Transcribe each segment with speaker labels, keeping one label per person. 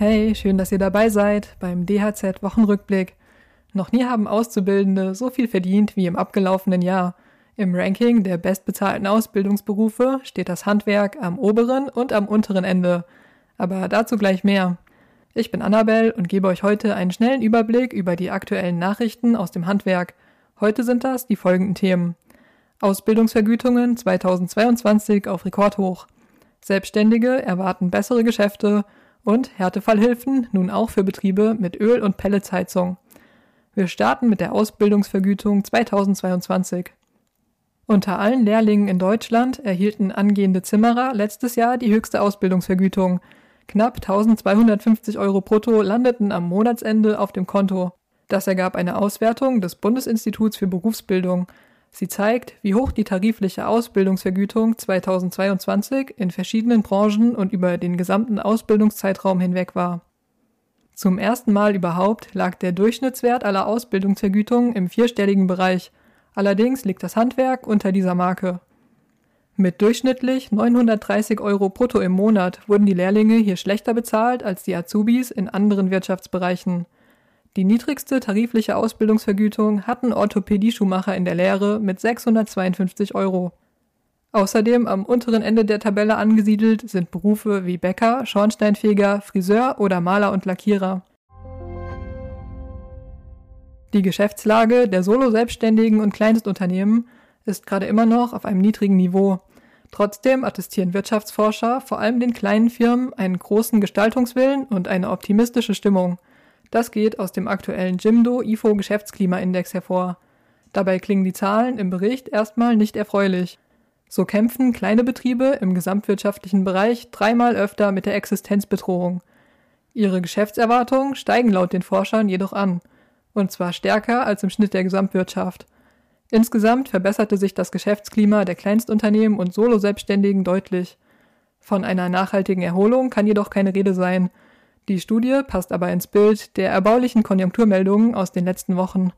Speaker 1: Hey, schön, dass ihr dabei seid beim DHZ Wochenrückblick. Noch nie haben Auszubildende so viel verdient wie im abgelaufenen Jahr. Im Ranking der bestbezahlten Ausbildungsberufe steht das Handwerk am oberen und am unteren Ende. Aber dazu gleich mehr. Ich bin Annabelle und gebe euch heute einen schnellen Überblick über die aktuellen Nachrichten aus dem Handwerk. Heute sind das die folgenden Themen. Ausbildungsvergütungen 2022 auf Rekordhoch. Selbstständige erwarten bessere Geschäfte und Härtefallhilfen nun auch für Betriebe mit Öl- und Pelletsheizung. Wir starten mit der Ausbildungsvergütung 2022. Unter allen Lehrlingen in Deutschland erhielten angehende Zimmerer letztes Jahr die höchste Ausbildungsvergütung. Knapp 1250 Euro brutto landeten am Monatsende auf dem Konto. Das ergab eine Auswertung des Bundesinstituts für Berufsbildung. Sie zeigt, wie hoch die tarifliche Ausbildungsvergütung 2022 in verschiedenen Branchen und über den gesamten Ausbildungszeitraum hinweg war. Zum ersten Mal überhaupt lag der Durchschnittswert aller Ausbildungsvergütungen im vierstelligen Bereich. Allerdings liegt das Handwerk unter dieser Marke. Mit durchschnittlich 930 Euro brutto im Monat wurden die Lehrlinge hier schlechter bezahlt als die Azubis in anderen Wirtschaftsbereichen. Die niedrigste tarifliche Ausbildungsvergütung hatten Orthopädie-Schuhmacher in der Lehre mit 652 Euro. Außerdem am unteren Ende der Tabelle angesiedelt sind Berufe wie Bäcker, Schornsteinfeger, Friseur oder Maler und Lackierer. Die Geschäftslage der Solo-Selbstständigen und Kleinstunternehmen ist gerade immer noch auf einem niedrigen Niveau. Trotzdem attestieren Wirtschaftsforscher vor allem den kleinen Firmen einen großen Gestaltungswillen und eine optimistische Stimmung. Das geht aus dem aktuellen Jimdo IFO Geschäftsklimaindex hervor. Dabei klingen die Zahlen im Bericht erstmal nicht erfreulich. So kämpfen kleine Betriebe im gesamtwirtschaftlichen Bereich dreimal öfter mit der Existenzbedrohung. Ihre Geschäftserwartungen steigen laut den Forschern jedoch an, und zwar stärker als im Schnitt der Gesamtwirtschaft. Insgesamt verbesserte sich das Geschäftsklima der Kleinstunternehmen und Solo-Selbstständigen deutlich. Von einer nachhaltigen Erholung kann jedoch keine Rede sein. Die Studie passt aber ins Bild der erbaulichen Konjunkturmeldungen aus den letzten Wochen.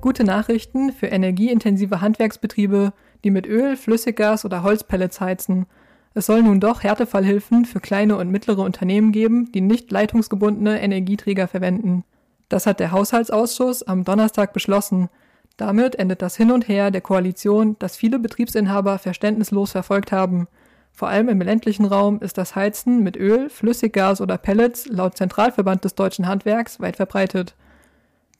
Speaker 1: Gute Nachrichten für energieintensive Handwerksbetriebe, die mit Öl, Flüssiggas oder Holzpellets heizen. Es soll nun doch Härtefallhilfen für kleine und mittlere Unternehmen geben, die nicht leitungsgebundene Energieträger verwenden. Das hat der Haushaltsausschuss am Donnerstag beschlossen. Damit endet das Hin und Her der Koalition, das viele Betriebsinhaber verständnislos verfolgt haben. Vor allem im ländlichen Raum ist das Heizen mit Öl, Flüssiggas oder Pellets laut Zentralverband des deutschen Handwerks weit verbreitet.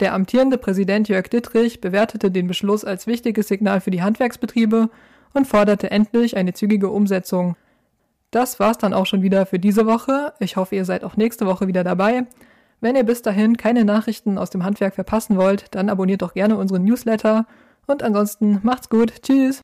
Speaker 1: Der amtierende Präsident Jörg Dittrich bewertete den Beschluss als wichtiges Signal für die Handwerksbetriebe und forderte endlich eine zügige Umsetzung. Das war's dann auch schon wieder für diese Woche. Ich hoffe, ihr seid auch nächste Woche wieder dabei. Wenn ihr bis dahin keine Nachrichten aus dem Handwerk verpassen wollt, dann abonniert doch gerne unseren Newsletter. Und ansonsten macht's gut. Tschüss.